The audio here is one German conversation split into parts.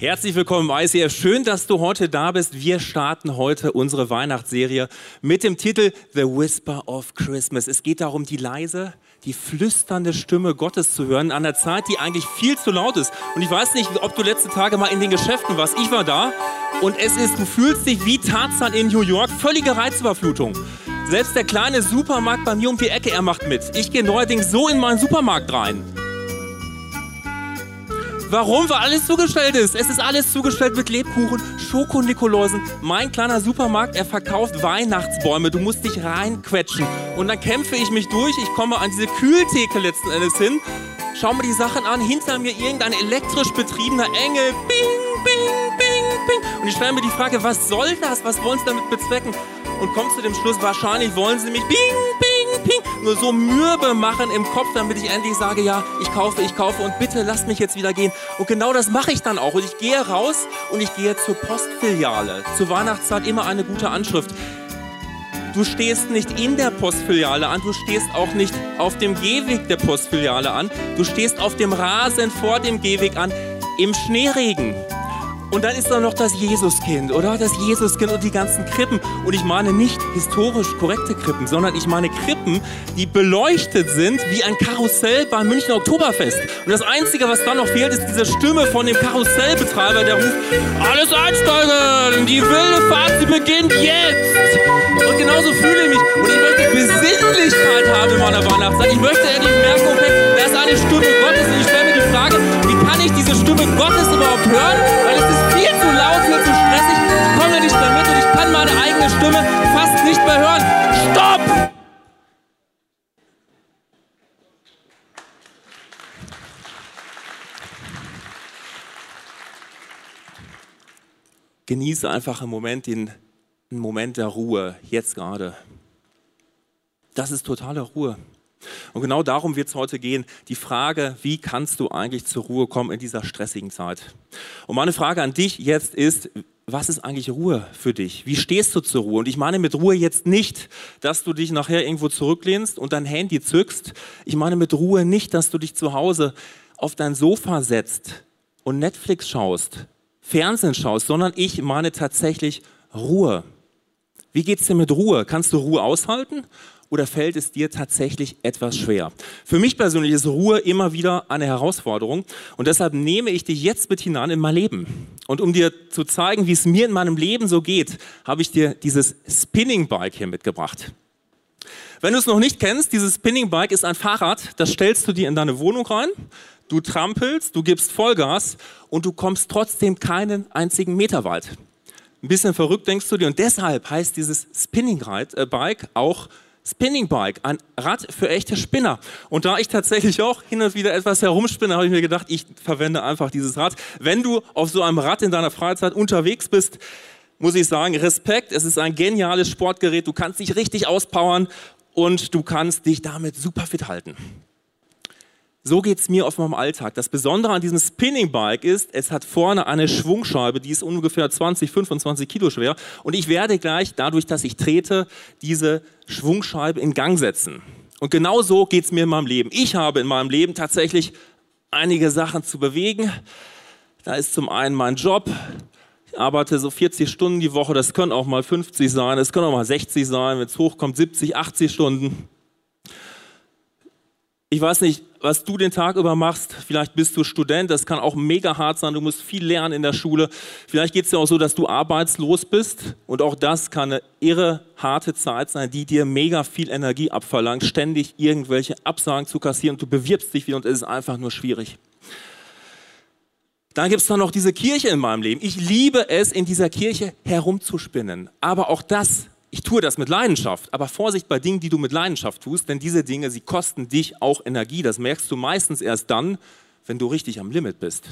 Herzlich willkommen im ICF. Schön, dass du heute da bist. Wir starten heute unsere Weihnachtsserie mit dem Titel The Whisper of Christmas. Es geht darum, die leise, die flüsternde Stimme Gottes zu hören an einer Zeit, die eigentlich viel zu laut ist. Und ich weiß nicht, ob du letzte Tage mal in den Geschäften warst. Ich war da und es ist, du fühlst dich wie Tarzan in New York, völlige Reizüberflutung. Selbst der kleine Supermarkt bei mir um die Ecke, er macht mit. Ich gehe neuerdings so in meinen Supermarkt rein. Warum? Alles zugestellt ist. Es ist alles zugestellt mit Lebkuchen, Schokonikoläusen. Mein kleiner Supermarkt, er verkauft Weihnachtsbäume. Du musst dich reinquetschen. Und dann kämpfe ich mich durch. Ich komme an diese Kühltheke letzten Endes hin. Schau mir die Sachen an. Hinter mir irgendein elektrisch betriebener Engel. Bing, bing, bing, bing. Und ich stelle mir die Frage, was soll das? Was wollen sie damit bezwecken? Und komme zu dem Schluss, wahrscheinlich wollen sie mich bing, bing nur so mürbe machen im Kopf, damit ich endlich sage, ja, ich kaufe, ich kaufe und bitte lasst mich jetzt wieder gehen. Und genau das mache ich dann auch. Und ich gehe raus und ich gehe zur Postfiliale. Zur Weihnachtszeit immer eine gute Anschrift. Du stehst nicht in der Postfiliale an, du stehst auch nicht auf dem Gehweg der Postfiliale an, du stehst auf dem Rasen vor dem Gehweg an, im Schneeregen. Und dann ist da noch das Jesuskind, oder? Das Jesuskind und die ganzen Krippen. Und ich meine nicht historisch korrekte Krippen, sondern ich meine Krippen, die beleuchtet sind wie ein Karussell beim Münchner Oktoberfest. Und das Einzige, was dann noch fehlt, ist diese Stimme von dem Karussellbetreiber, der ruft, alles einsteigen, die wilde Fahrt, sie beginnt jetzt. Und genauso fühle ich mich. Und ich möchte Besinnlichkeit haben in meiner Weihnachtszeit. Ich möchte endlich merken, okay, da ist eine Stimme Gottes. Und ich stelle mir die Frage, wie kann ich diese Stimme Gottes überhaupt hören? Stimme fast nicht mehr hören. Stopp! Genieße einfach im Moment den einen Moment der Ruhe, jetzt gerade. Das ist totale Ruhe. Und genau darum wird es heute gehen. Die Frage, wie kannst du eigentlich zur Ruhe kommen in dieser stressigen Zeit? Und meine Frage an dich jetzt ist, was ist eigentlich Ruhe für dich? Wie stehst du zur Ruhe? Und ich meine mit Ruhe jetzt nicht, dass du dich nachher irgendwo zurücklehnst und dein Handy zückst. Ich meine mit Ruhe nicht, dass du dich zu Hause auf dein Sofa setzt und Netflix schaust, Fernsehen schaust, sondern ich meine tatsächlich Ruhe. Wie geht es dir mit Ruhe? Kannst du Ruhe aushalten oder fällt es dir tatsächlich etwas schwer? Für mich persönlich ist Ruhe immer wieder eine Herausforderung und deshalb nehme ich dich jetzt mit hinein in mein Leben. Und um dir zu zeigen, wie es mir in meinem Leben so geht, habe ich dir dieses Spinning Bike hier mitgebracht. Wenn du es noch nicht kennst, dieses Spinning Bike ist ein Fahrrad, das stellst du dir in deine Wohnung rein. Du trampelst, du gibst Vollgas und du kommst trotzdem keinen einzigen Meter weit. Ein bisschen verrückt denkst du dir und deshalb heißt dieses Spinning äh, Bike auch Spinning Bike, ein Rad für echte Spinner. Und da ich tatsächlich auch hin und wieder etwas herumspinne, habe ich mir gedacht, ich verwende einfach dieses Rad. Wenn du auf so einem Rad in deiner Freizeit unterwegs bist, muss ich sagen, Respekt, es ist ein geniales Sportgerät, du kannst dich richtig auspowern und du kannst dich damit super fit halten. So geht es mir auf meinem Alltag. Das Besondere an diesem Spinning Bike ist, es hat vorne eine Schwungscheibe, die ist ungefähr 20, 25 Kilo schwer. Und ich werde gleich, dadurch, dass ich trete, diese Schwungscheibe in Gang setzen. Und genau so geht es mir in meinem Leben. Ich habe in meinem Leben tatsächlich einige Sachen zu bewegen. Da ist zum einen mein Job. Ich arbeite so 40 Stunden die Woche. Das können auch mal 50 sein. Es können auch mal 60 sein. Wenn es hochkommt, 70, 80 Stunden. Ich weiß nicht, was du den Tag über machst. Vielleicht bist du Student, das kann auch mega hart sein. Du musst viel lernen in der Schule. Vielleicht geht es dir auch so, dass du arbeitslos bist. Und auch das kann eine irre harte Zeit sein, die dir mega viel Energie abverlangt, ständig irgendwelche Absagen zu kassieren. Du bewirbst dich wieder und es ist einfach nur schwierig. Dann gibt es dann noch diese Kirche in meinem Leben. Ich liebe es, in dieser Kirche herumzuspinnen. Aber auch das ich tue das mit Leidenschaft, aber Vorsicht bei Dingen, die du mit Leidenschaft tust, denn diese Dinge, sie kosten dich auch Energie. Das merkst du meistens erst dann, wenn du richtig am Limit bist.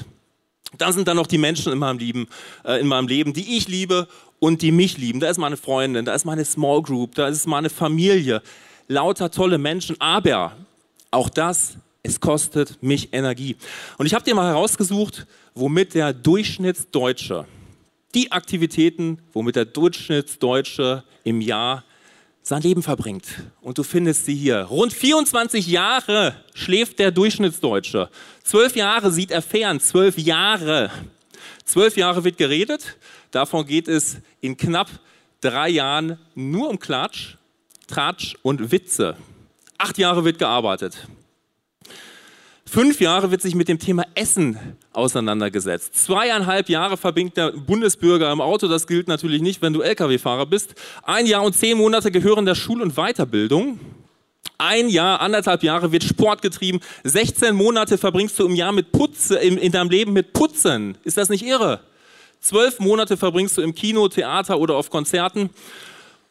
Dann sind da noch die Menschen in meinem, Leben, äh, in meinem Leben, die ich liebe und die mich lieben. Da ist meine Freundin, da ist meine Small Group, da ist meine Familie. Lauter tolle Menschen, aber auch das, es kostet mich Energie. Und ich habe dir mal herausgesucht, womit der Durchschnittsdeutsche Die Aktivitäten, womit der Durchschnittsdeutsche im Jahr sein Leben verbringt. Und du findest sie hier. Rund 24 Jahre schläft der Durchschnittsdeutsche. Zwölf Jahre sieht er fern. Zwölf Jahre. Zwölf Jahre wird geredet. Davon geht es in knapp drei Jahren nur um Klatsch, Tratsch und Witze. Acht Jahre wird gearbeitet. Fünf Jahre wird sich mit dem Thema Essen auseinandergesetzt. Zweieinhalb Jahre verbringt der Bundesbürger im Auto. Das gilt natürlich nicht, wenn du Lkw-Fahrer bist. Ein Jahr und zehn Monate gehören der Schul- und Weiterbildung. Ein Jahr, anderthalb Jahre wird Sport getrieben. 16 Monate verbringst du im Jahr mit Putze, in, in deinem Leben mit Putzen. Ist das nicht irre? Zwölf Monate verbringst du im Kino, Theater oder auf Konzerten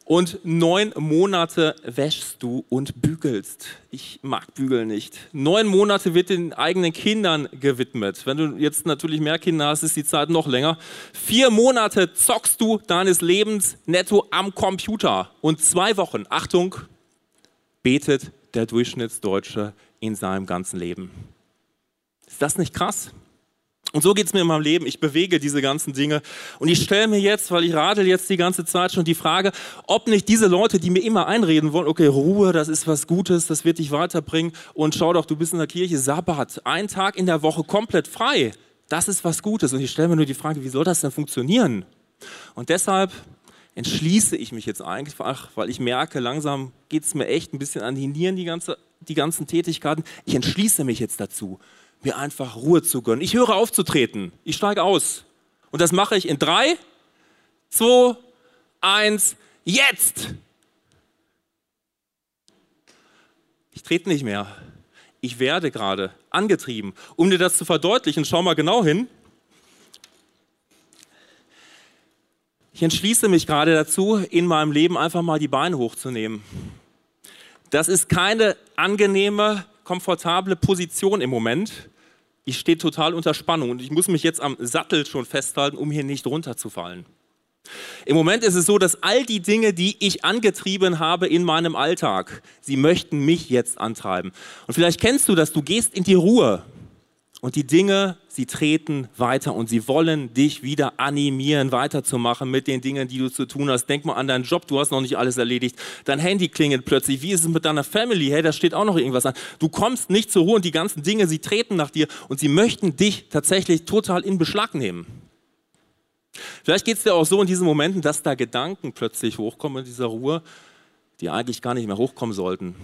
und neun Monate wäschst du und bügelst. Ich mag Bügeln nicht. Neun Monate wird den eigenen Kindern gewidmet. Wenn du jetzt natürlich mehr Kinder hast, ist die Zeit noch länger. Vier Monate zockst du deines Lebens netto am Computer. Und zwei Wochen, Achtung, betet der Durchschnittsdeutsche in seinem ganzen Leben. Ist das nicht krass? Und so geht es mir in meinem Leben. Ich bewege diese ganzen Dinge. Und ich stelle mir jetzt, weil ich radel jetzt die ganze Zeit schon die Frage, ob nicht diese Leute, die mir immer einreden wollen, okay, Ruhe, das ist was Gutes, das wird dich weiterbringen. Und schau doch, du bist in der Kirche, Sabbat, ein Tag in der Woche komplett frei. Das ist was Gutes. Und ich stelle mir nur die Frage, wie soll das denn funktionieren? Und deshalb entschließe ich mich jetzt einfach, weil ich merke, langsam geht es mir echt ein bisschen an die Nieren, die, ganze, die ganzen Tätigkeiten. Ich entschließe mich jetzt dazu mir einfach Ruhe zu gönnen. Ich höre auf zu treten. Ich steige aus. Und das mache ich in drei, zwei, eins, jetzt! Ich trete nicht mehr. Ich werde gerade angetrieben. Um dir das zu verdeutlichen, schau mal genau hin. Ich entschließe mich gerade dazu, in meinem Leben einfach mal die Beine hochzunehmen. Das ist keine angenehme komfortable Position im Moment. Ich stehe total unter Spannung und ich muss mich jetzt am Sattel schon festhalten, um hier nicht runterzufallen. Im Moment ist es so, dass all die Dinge, die ich angetrieben habe in meinem Alltag, sie möchten mich jetzt antreiben. Und vielleicht kennst du das, du gehst in die Ruhe und die Dinge, sie treten weiter und sie wollen dich wieder animieren, weiterzumachen mit den Dingen, die du zu tun hast. Denk mal an deinen Job, du hast noch nicht alles erledigt. Dein Handy klingelt plötzlich. Wie ist es mit deiner Family? Hey, da steht auch noch irgendwas an. Du kommst nicht zur Ruhe und die ganzen Dinge, sie treten nach dir und sie möchten dich tatsächlich total in Beschlag nehmen. Vielleicht geht es dir auch so in diesen Momenten, dass da Gedanken plötzlich hochkommen in dieser Ruhe, die eigentlich gar nicht mehr hochkommen sollten.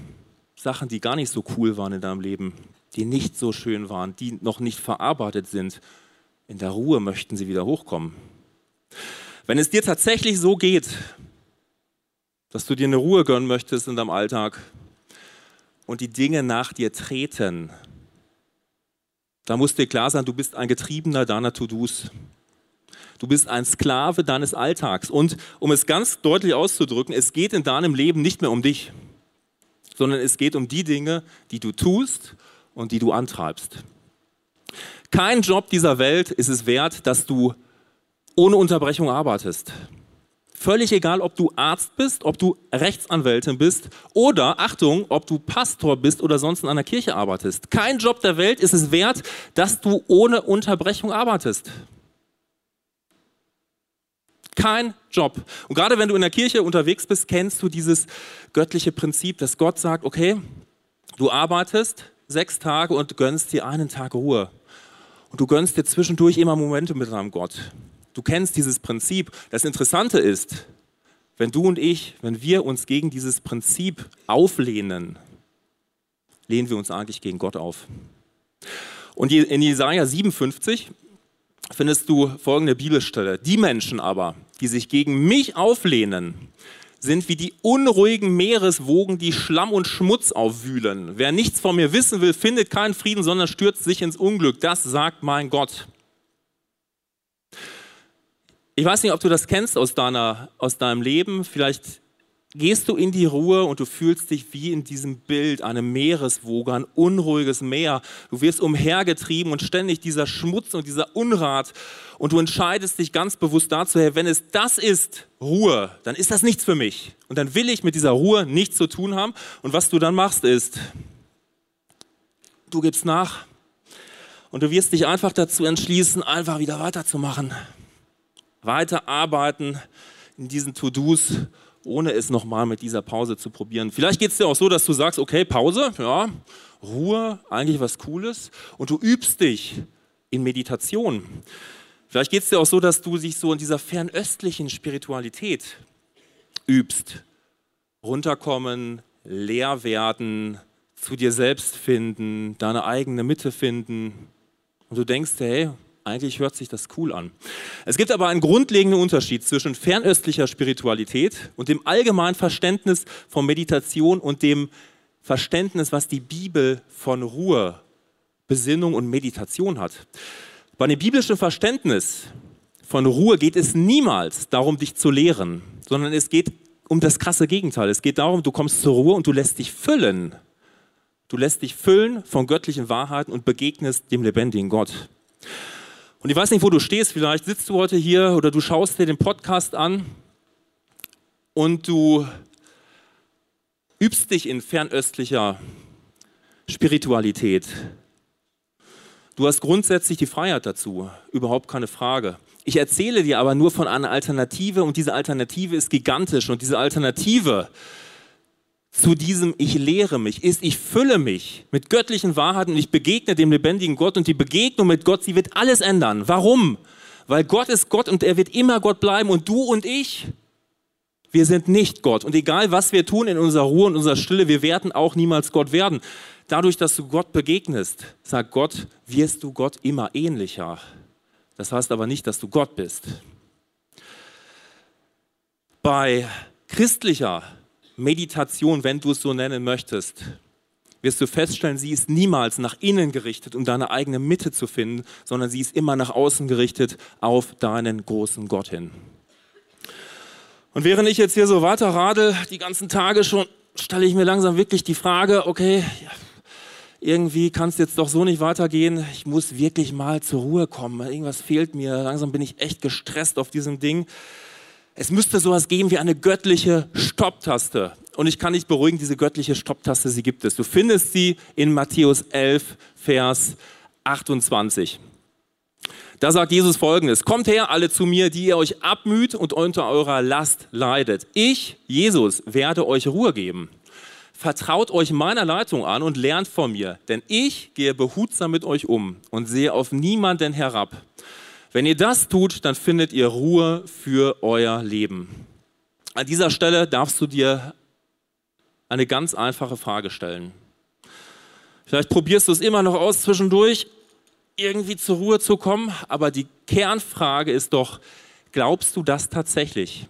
Sachen, die gar nicht so cool waren in deinem Leben die nicht so schön waren, die noch nicht verarbeitet sind. In der Ruhe möchten sie wieder hochkommen. Wenn es dir tatsächlich so geht, dass du dir eine Ruhe gönnen möchtest in deinem Alltag und die Dinge nach dir treten, da muss dir klar sein, du bist ein Getriebener deiner To-Dos. Du bist ein Sklave deines Alltags. Und um es ganz deutlich auszudrücken, es geht in deinem Leben nicht mehr um dich, sondern es geht um die Dinge, die du tust und die du antreibst. Kein Job dieser Welt ist es wert, dass du ohne Unterbrechung arbeitest. Völlig egal, ob du Arzt bist, ob du Rechtsanwältin bist oder, Achtung, ob du Pastor bist oder sonst in einer Kirche arbeitest. Kein Job der Welt ist es wert, dass du ohne Unterbrechung arbeitest. Kein Job. Und gerade wenn du in der Kirche unterwegs bist, kennst du dieses göttliche Prinzip, dass Gott sagt, okay, du arbeitest, sechs Tage und gönnst dir einen Tag Ruhe. Und du gönnst dir zwischendurch immer Momente mit deinem Gott. Du kennst dieses Prinzip. Das Interessante ist, wenn du und ich, wenn wir uns gegen dieses Prinzip auflehnen, lehnen wir uns eigentlich gegen Gott auf. Und in Jesaja 57 findest du folgende Bibelstelle. Die Menschen aber, die sich gegen mich auflehnen, sind wie die unruhigen Meereswogen, die Schlamm und Schmutz aufwühlen. Wer nichts von mir wissen will, findet keinen Frieden, sondern stürzt sich ins Unglück. Das sagt mein Gott. Ich weiß nicht, ob du das kennst aus, deiner, aus deinem Leben. Vielleicht gehst du in die Ruhe und du fühlst dich wie in diesem Bild, eine Meereswoge, ein unruhiges Meer. Du wirst umhergetrieben und ständig dieser Schmutz und dieser Unrat. Und du entscheidest dich ganz bewusst dazu, hey, wenn es das ist, Ruhe, dann ist das nichts für mich. Und dann will ich mit dieser Ruhe nichts zu tun haben. Und was du dann machst ist, du gibst nach und du wirst dich einfach dazu entschließen, einfach wieder weiterzumachen. weiterarbeiten in diesen To-Dos, ohne es nochmal mit dieser Pause zu probieren. Vielleicht geht es dir auch so, dass du sagst, okay, Pause, ja, Ruhe, eigentlich was Cooles. Und du übst dich in Meditation. Vielleicht geht es dir auch so, dass du dich so in dieser fernöstlichen Spiritualität übst. Runterkommen, leer werden, zu dir selbst finden, deine eigene Mitte finden. Und du denkst, hey, eigentlich hört sich das cool an. Es gibt aber einen grundlegenden Unterschied zwischen fernöstlicher Spiritualität und dem allgemeinen Verständnis von Meditation und dem Verständnis, was die Bibel von Ruhe, Besinnung und Meditation hat. Bei dem biblischen Verständnis von Ruhe geht es niemals darum, dich zu lehren, sondern es geht um das krasse Gegenteil. Es geht darum, du kommst zur Ruhe und du lässt dich füllen. Du lässt dich füllen von göttlichen Wahrheiten und begegnest dem lebendigen Gott. Und ich weiß nicht, wo du stehst. Vielleicht sitzt du heute hier oder du schaust dir den Podcast an und du übst dich in fernöstlicher Spiritualität. Du hast grundsätzlich die Freiheit dazu, überhaupt keine Frage. Ich erzähle dir aber nur von einer Alternative und diese Alternative ist gigantisch und diese Alternative zu diesem Ich lehre mich, ist, ich fülle mich mit göttlichen Wahrheiten und ich begegne dem lebendigen Gott und die Begegnung mit Gott, sie wird alles ändern. Warum? Weil Gott ist Gott und er wird immer Gott bleiben und du und ich, wir sind nicht Gott. Und egal was wir tun in unserer Ruhe und unserer Stille, wir werden auch niemals Gott werden. Dadurch, dass du Gott begegnest, sagt Gott, wirst du Gott immer ähnlicher. Das heißt aber nicht, dass du Gott bist. Bei christlicher Meditation, wenn du es so nennen möchtest, wirst du feststellen, sie ist niemals nach innen gerichtet, um deine eigene Mitte zu finden, sondern sie ist immer nach außen gerichtet auf deinen großen Gott hin. Und während ich jetzt hier so weiter radel, die ganzen Tage schon, stelle ich mir langsam wirklich die Frage, okay, irgendwie kann es jetzt doch so nicht weitergehen. Ich muss wirklich mal zur Ruhe kommen. Irgendwas fehlt mir. Langsam bin ich echt gestresst auf diesem Ding. Es müsste sowas geben wie eine göttliche Stopptaste. Und ich kann dich beruhigen, diese göttliche Stopptaste, sie gibt es. Du findest sie in Matthäus 11, Vers 28. Da sagt Jesus folgendes, kommt her alle zu mir, die ihr euch abmüht und unter eurer Last leidet. Ich, Jesus, werde euch Ruhe geben. Vertraut euch meiner Leitung an und lernt von mir, denn ich gehe behutsam mit euch um und sehe auf niemanden herab. Wenn ihr das tut, dann findet ihr Ruhe für euer Leben. An dieser Stelle darfst du dir eine ganz einfache Frage stellen. Vielleicht probierst du es immer noch aus zwischendurch, irgendwie zur Ruhe zu kommen, aber die Kernfrage ist doch, glaubst du das tatsächlich?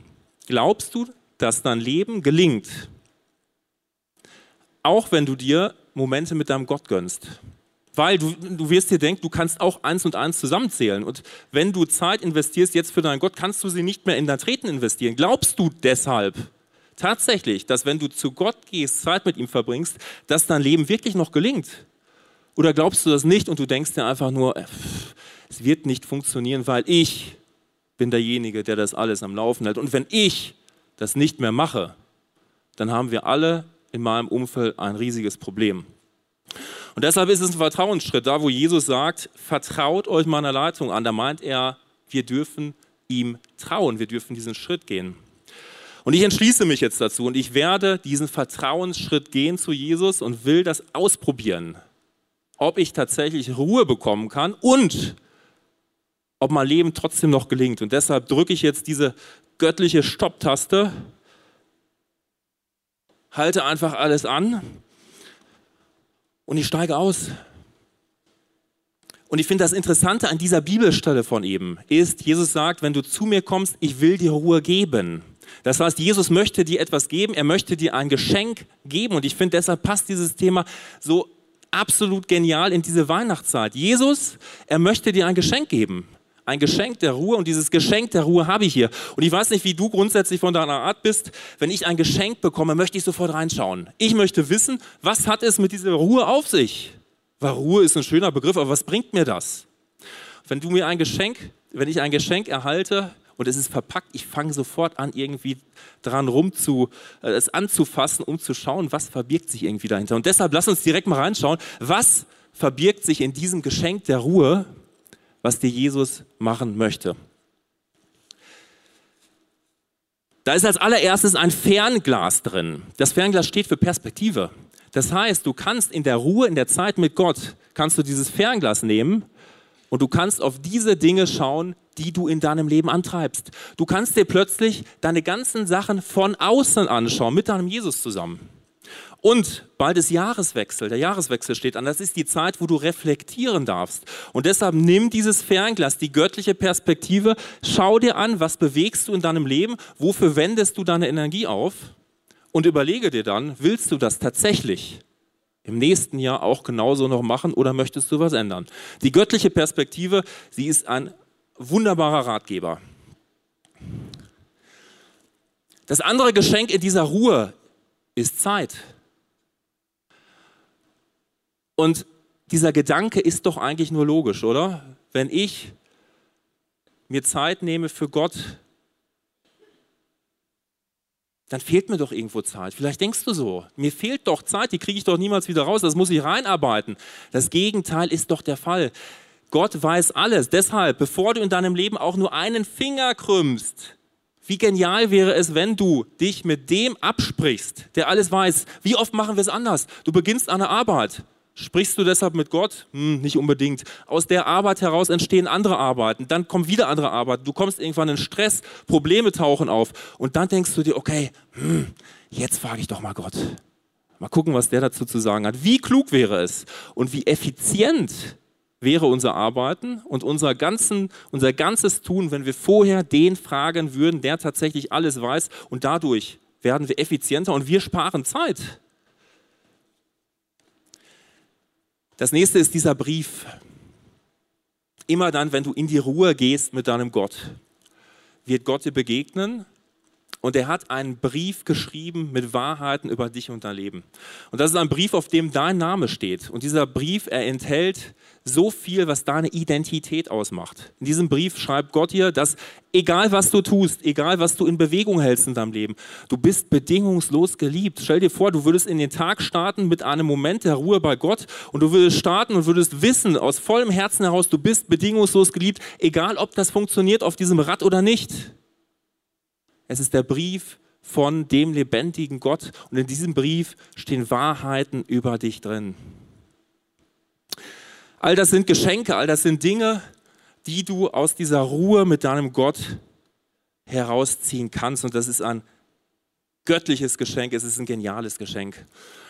Glaubst du, dass dein Leben gelingt? Auch wenn du dir Momente mit deinem Gott gönnst. Weil du, du wirst dir denken, du kannst auch eins und eins zusammenzählen. Und wenn du Zeit investierst jetzt für deinen Gott, kannst du sie nicht mehr in dein Treten investieren. Glaubst du deshalb tatsächlich, dass wenn du zu Gott gehst, Zeit mit ihm verbringst, dass dein Leben wirklich noch gelingt? Oder glaubst du das nicht und du denkst dir einfach nur, äh, es wird nicht funktionieren, weil ich bin derjenige, der das alles am Laufen hält. Und wenn ich das nicht mehr mache, dann haben wir alle in meinem Umfeld ein riesiges Problem. Und deshalb ist es ein Vertrauensschritt, da wo Jesus sagt, vertraut euch meiner Leitung an. Da meint er, wir dürfen ihm trauen, wir dürfen diesen Schritt gehen. Und ich entschließe mich jetzt dazu und ich werde diesen Vertrauensschritt gehen zu Jesus und will das ausprobieren, ob ich tatsächlich Ruhe bekommen kann und ob mein Leben trotzdem noch gelingt. Und deshalb drücke ich jetzt diese göttliche Stopptaste, halte einfach alles an und ich steige aus. Und ich finde das Interessante an dieser Bibelstelle von eben ist, Jesus sagt, wenn du zu mir kommst, ich will dir Ruhe geben. Das heißt, Jesus möchte dir etwas geben, er möchte dir ein Geschenk geben. Und ich finde, deshalb passt dieses Thema so absolut genial in diese Weihnachtszeit. Jesus, er möchte dir ein Geschenk geben. Ein Geschenk der Ruhe und dieses Geschenk der Ruhe habe ich hier. Und ich weiß nicht, wie du grundsätzlich von deiner Art bist. Wenn ich ein Geschenk bekomme, möchte ich sofort reinschauen. Ich möchte wissen, was hat es mit dieser Ruhe auf sich? Weil Ruhe ist ein schöner Begriff, aber was bringt mir das? Wenn du mir ein Geschenk, wenn ich ein Geschenk erhalte und es ist verpackt, ich fange sofort an, irgendwie dran rum zu, äh, es anzufassen, um zu schauen, was verbirgt sich irgendwie dahinter. Und deshalb lass uns direkt mal reinschauen, was verbirgt sich in diesem Geschenk der Ruhe, was dir Jesus machen möchte. Da ist als allererstes ein Fernglas drin. Das Fernglas steht für Perspektive. Das heißt, du kannst in der Ruhe, in der Zeit mit Gott, kannst du dieses Fernglas nehmen und du kannst auf diese Dinge schauen, die du in deinem Leben antreibst. Du kannst dir plötzlich deine ganzen Sachen von außen anschauen, mit deinem Jesus zusammen. Und bald ist Jahreswechsel. Der Jahreswechsel steht an. Das ist die Zeit, wo du reflektieren darfst. Und deshalb nimm dieses Fernglas, die göttliche Perspektive. Schau dir an, was bewegst du in deinem Leben? Wofür wendest du deine Energie auf? Und überlege dir dann, willst du das tatsächlich im nächsten Jahr auch genauso noch machen oder möchtest du was ändern? Die göttliche Perspektive, sie ist ein wunderbarer Ratgeber. Das andere Geschenk in dieser Ruhe ist Zeit. Und dieser Gedanke ist doch eigentlich nur logisch, oder? Wenn ich mir Zeit nehme für Gott, dann fehlt mir doch irgendwo Zeit. Vielleicht denkst du so, mir fehlt doch Zeit, die kriege ich doch niemals wieder raus, das muss ich reinarbeiten. Das Gegenteil ist doch der Fall. Gott weiß alles. Deshalb, bevor du in deinem Leben auch nur einen Finger krümmst, wie genial wäre es, wenn du dich mit dem absprichst, der alles weiß. Wie oft machen wir es anders? Du beginnst eine Arbeit. Sprichst du deshalb mit Gott? Hm, nicht unbedingt. Aus der Arbeit heraus entstehen andere Arbeiten. Dann kommen wieder andere Arbeiten. Du kommst irgendwann in Stress, Probleme tauchen auf. Und dann denkst du dir, okay, hm, jetzt frage ich doch mal Gott. Mal gucken, was der dazu zu sagen hat. Wie klug wäre es und wie effizient wäre unser Arbeiten und unser, ganzen, unser ganzes Tun, wenn wir vorher den fragen würden, der tatsächlich alles weiß. Und dadurch werden wir effizienter und wir sparen Zeit. Das nächste ist dieser Brief. Immer dann, wenn du in die Ruhe gehst mit deinem Gott, wird Gott dir begegnen und er hat einen Brief geschrieben mit Wahrheiten über dich und dein Leben. Und das ist ein Brief, auf dem dein Name steht. Und dieser Brief, er enthält so viel, was deine Identität ausmacht. In diesem Brief schreibt Gott dir, dass egal was du tust, egal was du in Bewegung hältst in deinem Leben, du bist bedingungslos geliebt. Stell dir vor, du würdest in den Tag starten mit einem Moment der Ruhe bei Gott und du würdest starten und würdest wissen aus vollem Herzen heraus, du bist bedingungslos geliebt, egal ob das funktioniert auf diesem Rad oder nicht. Es ist der Brief von dem lebendigen Gott und in diesem Brief stehen Wahrheiten über dich drin. All das sind Geschenke, all das sind Dinge, die du aus dieser Ruhe mit deinem Gott herausziehen kannst. Und das ist ein göttliches Geschenk, es ist ein geniales Geschenk.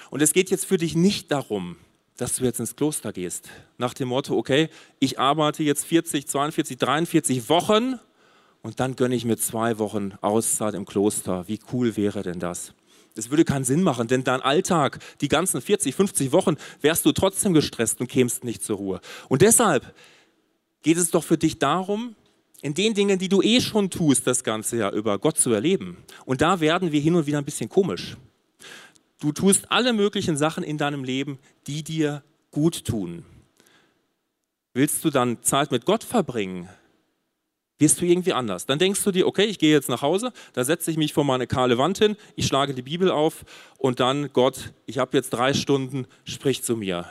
Und es geht jetzt für dich nicht darum, dass du jetzt ins Kloster gehst. Nach dem Motto, okay, ich arbeite jetzt 40, 42, 43 Wochen und dann gönne ich mir zwei Wochen Auszeit im Kloster. Wie cool wäre denn das? Das würde keinen Sinn machen, denn dein Alltag, die ganzen 40, 50 Wochen, wärst du trotzdem gestresst und kämst nicht zur Ruhe. Und deshalb geht es doch für dich darum, in den Dingen, die du eh schon tust, das ganze Jahr über Gott zu erleben. Und da werden wir hin und wieder ein bisschen komisch. Du tust alle möglichen Sachen in deinem Leben, die dir gut tun. Willst du dann Zeit mit Gott verbringen? Wirst du irgendwie anders. Dann denkst du dir, okay, ich gehe jetzt nach Hause, da setze ich mich vor meine kahle Wand hin, ich schlage die Bibel auf und dann, Gott, ich habe jetzt drei Stunden, sprich zu mir.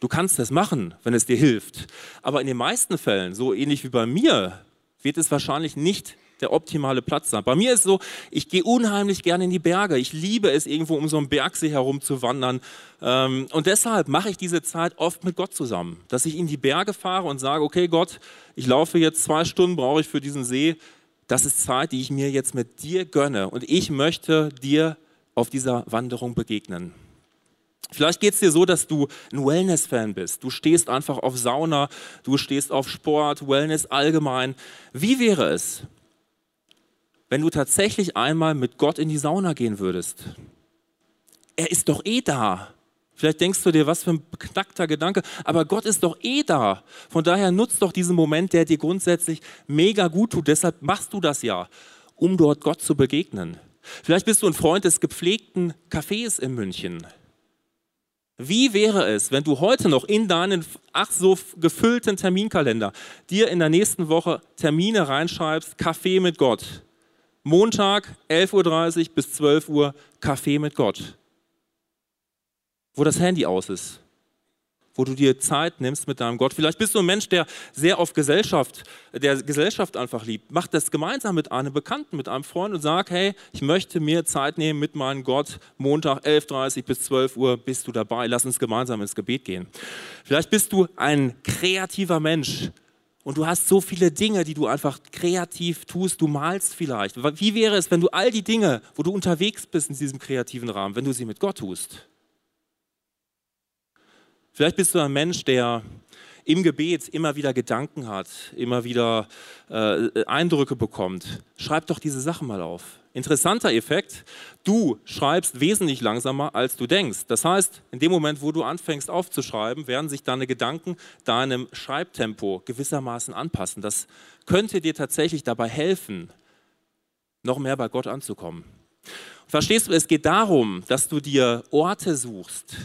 Du kannst das machen, wenn es dir hilft. Aber in den meisten Fällen, so ähnlich wie bei mir, wird es wahrscheinlich nicht der optimale Platz sein. Bei mir ist so, ich gehe unheimlich gerne in die Berge. Ich liebe es, irgendwo um so einen Bergsee herum zu wandern. Ähm, und deshalb mache ich diese Zeit oft mit Gott zusammen. Dass ich in die Berge fahre und sage, okay Gott, ich laufe jetzt zwei Stunden, brauche ich für diesen See. Das ist Zeit, die ich mir jetzt mit dir gönne. Und ich möchte dir auf dieser Wanderung begegnen. Vielleicht geht es dir so, dass du ein Wellness-Fan bist. Du stehst einfach auf Sauna, du stehst auf Sport, Wellness allgemein. Wie wäre es, wenn du tatsächlich einmal mit Gott in die Sauna gehen würdest. Er ist doch eh da. Vielleicht denkst du dir, was für ein beknackter Gedanke, aber Gott ist doch eh da. Von daher nutzt doch diesen Moment, der dir grundsätzlich mega gut tut. Deshalb machst du das ja, um dort Gott zu begegnen. Vielleicht bist du ein Freund des gepflegten Cafés in München. Wie wäre es, wenn du heute noch in deinen ach so gefüllten Terminkalender dir in der nächsten Woche Termine reinschreibst, Kaffee mit Gott? Montag 11.30 Uhr bis 12 Uhr Kaffee mit Gott. Wo das Handy aus ist. wo du dir Zeit nimmst mit deinem Gott. Vielleicht bist du ein Mensch, der sehr auf Gesellschaft, der Gesellschaft einfach liebt. Mach das gemeinsam mit einem Bekannten, mit einem Freund und sag, hey, ich möchte mir Zeit nehmen mit meinem Gott. Montag 11.30 bis 12 Uhr bist du dabei. Lass uns gemeinsam ins Gebet gehen. Vielleicht bist du ein kreativer Mensch. Und du hast so viele Dinge, die du einfach kreativ tust. Du malst vielleicht. Wie wäre es, wenn du all die Dinge, wo du unterwegs bist in diesem kreativen Rahmen, wenn du sie mit Gott tust? Vielleicht bist du ein Mensch, der im Gebet immer wieder Gedanken hat, immer wieder äh, Eindrücke bekommt. Schreib doch diese Sachen mal auf. Interessanter Effekt, du schreibst wesentlich langsamer, als du denkst. Das heißt, in dem Moment, wo du anfängst aufzuschreiben, werden sich deine Gedanken deinem Schreibtempo gewissermaßen anpassen. Das könnte dir tatsächlich dabei helfen, noch mehr bei Gott anzukommen. Verstehst du, es geht darum, dass du dir Orte suchst,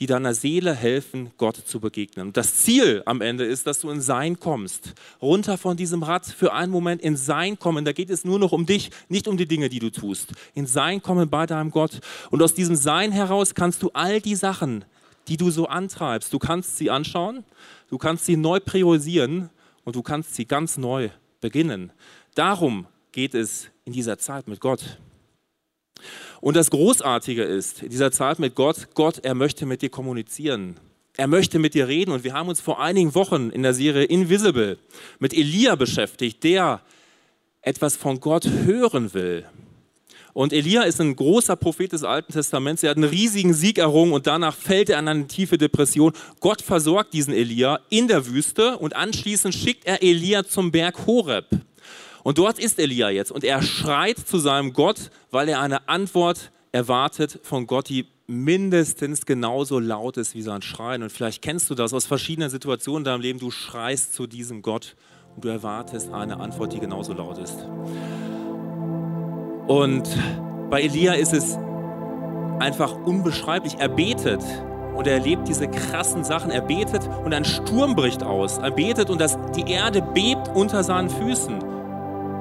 die deiner Seele helfen, Gott zu begegnen. das Ziel am Ende ist, dass du in Sein kommst. Runter von diesem Rad für einen Moment in Sein kommen. Da geht es nur noch um dich, nicht um die Dinge, die du tust. In Sein kommen bei deinem Gott. Und aus diesem Sein heraus kannst du all die Sachen, die du so antreibst, du kannst sie anschauen, du kannst sie neu priorisieren und du kannst sie ganz neu beginnen. Darum geht es in dieser Zeit mit Gott. Und das Großartige ist, in dieser Zeit mit Gott, Gott, er möchte mit dir kommunizieren. Er möchte mit dir reden. Und wir haben uns vor einigen Wochen in der Serie Invisible mit Elia beschäftigt, der etwas von Gott hören will. Und Elia ist ein großer Prophet des Alten Testaments. Er hat einen riesigen Sieg errungen und danach fällt er in eine tiefe Depression. Gott versorgt diesen Elia in der Wüste und anschließend schickt er Elia zum Berg Horeb. Und dort ist Elia jetzt und er schreit zu seinem Gott, weil er eine Antwort erwartet von Gott, die mindestens genauso laut ist wie sein Schreien. Und vielleicht kennst du das aus verschiedenen Situationen in deinem Leben. Du schreist zu diesem Gott und du erwartest eine Antwort, die genauso laut ist. Und bei Elia ist es einfach unbeschreiblich. Er betet und er erlebt diese krassen Sachen. Er betet und ein Sturm bricht aus. Er betet und das, die Erde bebt unter seinen Füßen.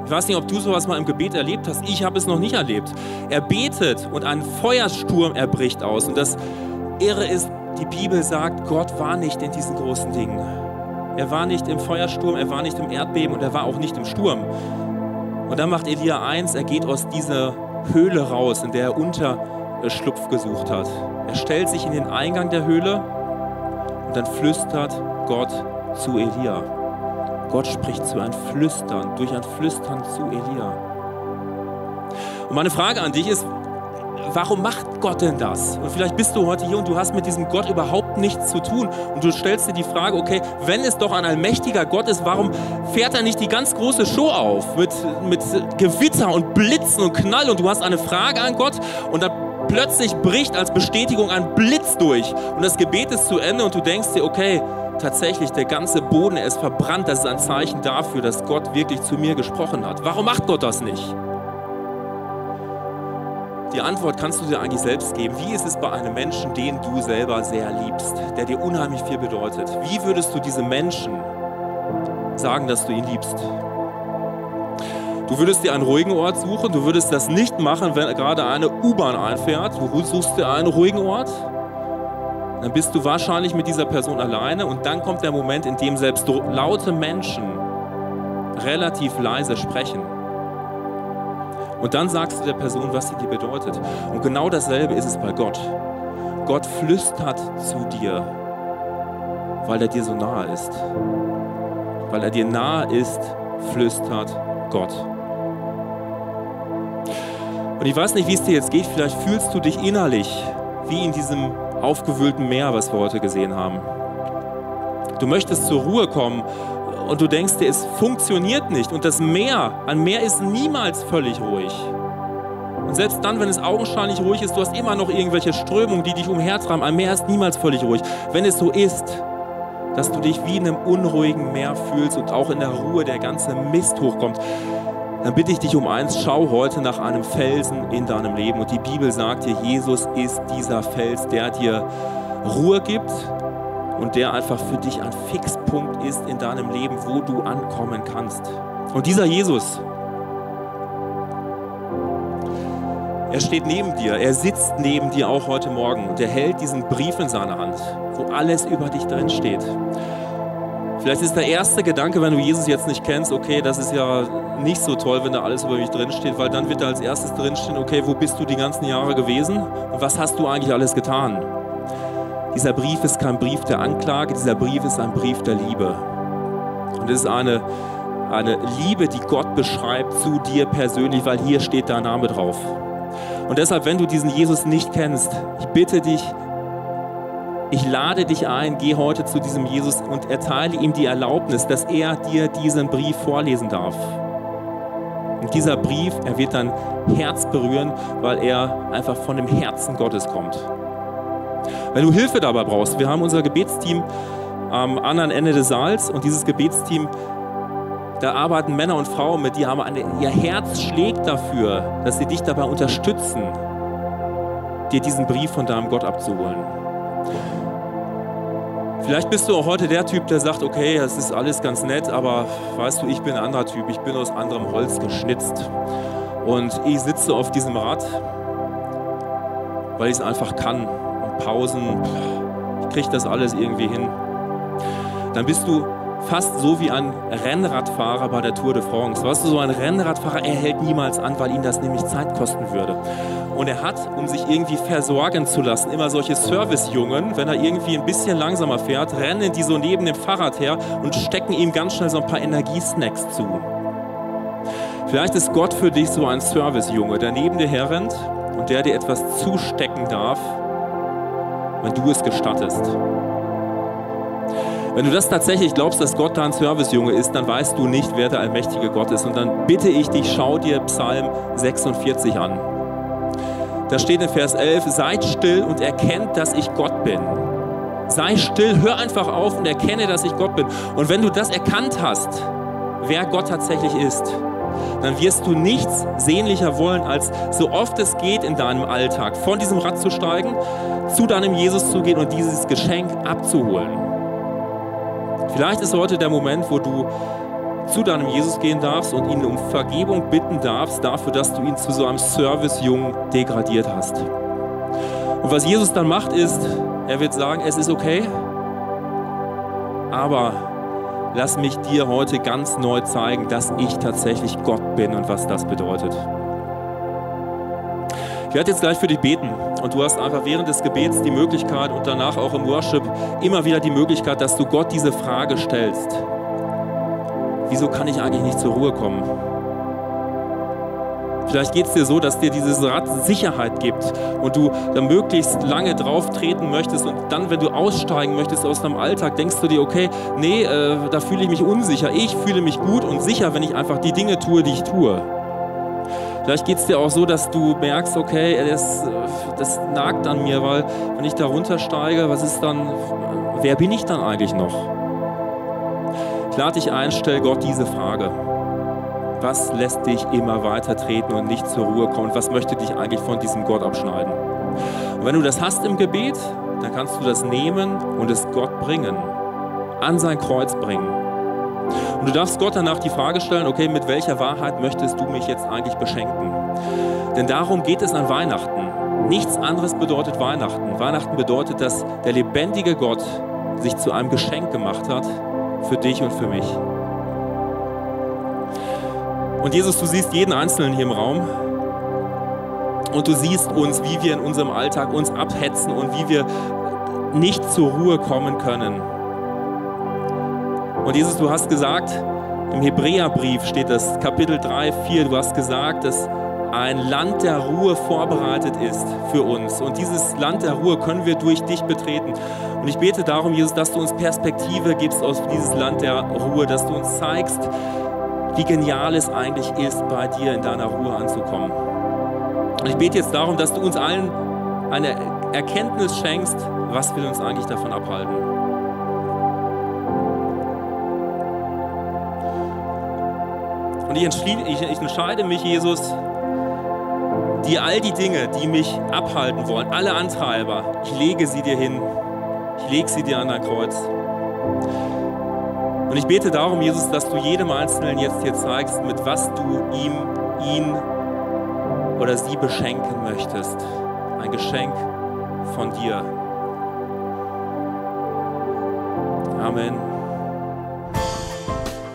Ich weiß nicht, ob du sowas mal im Gebet erlebt hast. Ich habe es noch nicht erlebt. Er betet und ein Feuersturm erbricht aus. Und das Irre ist, die Bibel sagt, Gott war nicht in diesen großen Dingen. Er war nicht im Feuersturm, er war nicht im Erdbeben und er war auch nicht im Sturm. Und dann macht Elia eins, er geht aus dieser Höhle raus, in der er Unterschlupf gesucht hat. Er stellt sich in den Eingang der Höhle und dann flüstert Gott zu Elia. Gott spricht zu ein Flüstern, durch ein Flüstern zu Elia. Und meine Frage an dich ist, warum macht Gott denn das? Und vielleicht bist du heute hier und du hast mit diesem Gott überhaupt nichts zu tun. Und du stellst dir die Frage, okay, wenn es doch ein allmächtiger Gott ist, warum fährt er nicht die ganz große Show auf mit, mit Gewitter und Blitzen und Knall? Und du hast eine Frage an Gott und dann plötzlich bricht als Bestätigung ein Blitz durch und das Gebet ist zu Ende und du denkst dir, okay, tatsächlich der ganze Boden ist verbrannt. Das ist ein Zeichen dafür, dass Gott wirklich zu mir gesprochen hat. Warum macht Gott das nicht? Die Antwort kannst du dir eigentlich selbst geben. Wie ist es bei einem Menschen, den du selber sehr liebst, der dir unheimlich viel bedeutet? Wie würdest du diesem Menschen sagen, dass du ihn liebst? Du würdest dir einen ruhigen Ort suchen. Du würdest das nicht machen, wenn gerade eine U-Bahn einfährt. Du suchst dir einen ruhigen Ort dann bist du wahrscheinlich mit dieser Person alleine und dann kommt der Moment, in dem selbst laute Menschen relativ leise sprechen. Und dann sagst du der Person, was sie dir bedeutet. Und genau dasselbe ist es bei Gott. Gott flüstert zu dir, weil er dir so nahe ist. Weil er dir nahe ist, flüstert Gott. Und ich weiß nicht, wie es dir jetzt geht, vielleicht fühlst du dich innerlich wie in diesem aufgewühlten Meer, was wir heute gesehen haben. Du möchtest zur Ruhe kommen und du denkst dir, es funktioniert nicht. Und das Meer, ein Meer ist niemals völlig ruhig. Und selbst dann, wenn es augenscheinlich ruhig ist, du hast immer noch irgendwelche Strömungen, die dich umhertreiben. Ein Meer ist niemals völlig ruhig. Wenn es so ist, dass du dich wie in einem unruhigen Meer fühlst und auch in der Ruhe der ganze Mist hochkommt, dann bitte ich dich um eins, schau heute nach einem Felsen in deinem Leben. Und die Bibel sagt dir, Jesus ist dieser Fels, der dir Ruhe gibt und der einfach für dich ein Fixpunkt ist in deinem Leben, wo du ankommen kannst. Und dieser Jesus, er steht neben dir, er sitzt neben dir auch heute Morgen und er hält diesen Brief in seiner Hand. wo alles über dich drin steht. Vielleicht ist der erste Gedanke, wenn du Jesus jetzt nicht kennst, okay, das ist ja nicht so toll, wenn da alles über mich drinsteht, weil dann wird da als erstes drinstehen, okay, wo bist du die ganzen Jahre gewesen und was hast du eigentlich alles getan? Dieser Brief ist kein Brief der Anklage, dieser Brief ist ein Brief der Liebe. Und es ist eine, eine Liebe, die Gott beschreibt zu dir persönlich, weil hier steht dein Name drauf. Und deshalb, wenn du diesen Jesus nicht kennst, ich bitte dich, ich lade dich ein, geh heute zu diesem Jesus und erteile ihm die Erlaubnis, dass er dir diesen Brief vorlesen darf. Und dieser Brief, er wird dein Herz berühren, weil er einfach von dem Herzen Gottes kommt. Wenn du Hilfe dabei brauchst, wir haben unser Gebetsteam am anderen Ende des Saals und dieses Gebetsteam, da arbeiten Männer und Frauen mit, die haben eine, ihr Herz schlägt dafür, dass sie dich dabei unterstützen, dir diesen Brief von deinem Gott abzuholen. Vielleicht bist du auch heute der Typ, der sagt, okay, das ist alles ganz nett, aber weißt du, ich bin ein anderer Typ, ich bin aus anderem Holz geschnitzt. Und ich sitze auf diesem Rad, weil ich es einfach kann. Und Pausen, ich kriege das alles irgendwie hin. Dann bist du fast so wie ein Rennradfahrer bei der Tour de France. Weißt du, so ein Rennradfahrer, er hält niemals an, weil ihn das nämlich Zeit kosten würde. Und er hat, um sich irgendwie versorgen zu lassen, immer solche Servicejungen, wenn er irgendwie ein bisschen langsamer fährt, rennen die so neben dem Fahrrad her und stecken ihm ganz schnell so ein paar Energiesnacks zu. Vielleicht ist Gott für dich so ein Servicejunge, der neben dir herrennt und der dir etwas zustecken darf, wenn du es gestattest. Wenn du das tatsächlich glaubst, dass Gott da ein Servicejunge ist, dann weißt du nicht, wer der allmächtige Gott ist. Und dann bitte ich dich, schau dir Psalm 46 an. Da steht in Vers 11, seid still und erkennt, dass ich Gott bin. Sei still, hör einfach auf und erkenne, dass ich Gott bin. Und wenn du das erkannt hast, wer Gott tatsächlich ist, dann wirst du nichts sehnlicher wollen, als so oft es geht in deinem Alltag, von diesem Rad zu steigen, zu deinem Jesus zu gehen und dieses Geschenk abzuholen. Vielleicht ist heute der Moment, wo du zu deinem Jesus gehen darfst und ihn um Vergebung bitten darfst dafür, dass du ihn zu so einem Servicejungen degradiert hast. Und was Jesus dann macht, ist, er wird sagen, es ist okay, aber lass mich dir heute ganz neu zeigen, dass ich tatsächlich Gott bin und was das bedeutet. Ich werde jetzt gleich für dich beten und du hast einfach während des Gebets die Möglichkeit und danach auch im Worship immer wieder die Möglichkeit, dass du Gott diese Frage stellst. Wieso kann ich eigentlich nicht zur Ruhe kommen? Vielleicht geht es dir so, dass dir dieses Rad Sicherheit gibt und du da möglichst lange drauf treten möchtest und dann, wenn du aussteigen möchtest aus deinem Alltag, denkst du dir, okay, nee, äh, da fühle ich mich unsicher. Ich fühle mich gut und sicher, wenn ich einfach die Dinge tue, die ich tue. Vielleicht geht es dir auch so, dass du merkst, okay, das, das nagt an mir, weil wenn ich da runtersteige, was ist dann, wer bin ich dann eigentlich noch? Lade dich ein, stell Gott diese Frage. Was lässt dich immer weiter treten und nicht zur Ruhe kommen? Was möchte dich eigentlich von diesem Gott abschneiden? Und wenn du das hast im Gebet, dann kannst du das nehmen und es Gott bringen, an sein Kreuz bringen. Und du darfst Gott danach die Frage stellen, okay, mit welcher Wahrheit möchtest du mich jetzt eigentlich beschenken? Denn darum geht es an Weihnachten. Nichts anderes bedeutet Weihnachten. Weihnachten bedeutet, dass der lebendige Gott sich zu einem Geschenk gemacht hat für dich und für mich. Und Jesus, du siehst jeden Einzelnen hier im Raum und du siehst uns, wie wir in unserem Alltag uns abhetzen und wie wir nicht zur Ruhe kommen können. Und Jesus, du hast gesagt, im Hebräerbrief steht das, Kapitel 3, 4, du hast gesagt, dass ein Land der Ruhe vorbereitet ist für uns. Und dieses Land der Ruhe können wir durch dich betreten. Und ich bete darum, Jesus, dass du uns Perspektive gibst aus dieses Land der Ruhe, dass du uns zeigst, wie genial es eigentlich ist, bei dir in deiner Ruhe anzukommen. Und ich bete jetzt darum, dass du uns allen eine Erkenntnis schenkst, was will uns eigentlich davon abhalten. Und ich, ich, ich entscheide mich, Jesus, die all die Dinge, die mich abhalten wollen, alle Antreiber, ich lege sie dir hin. Ich lege sie dir an dein Kreuz. Und ich bete darum, Jesus, dass du jedem Einzelnen jetzt hier zeigst, mit was du ihm, ihn oder sie beschenken möchtest. Ein Geschenk von dir. Amen.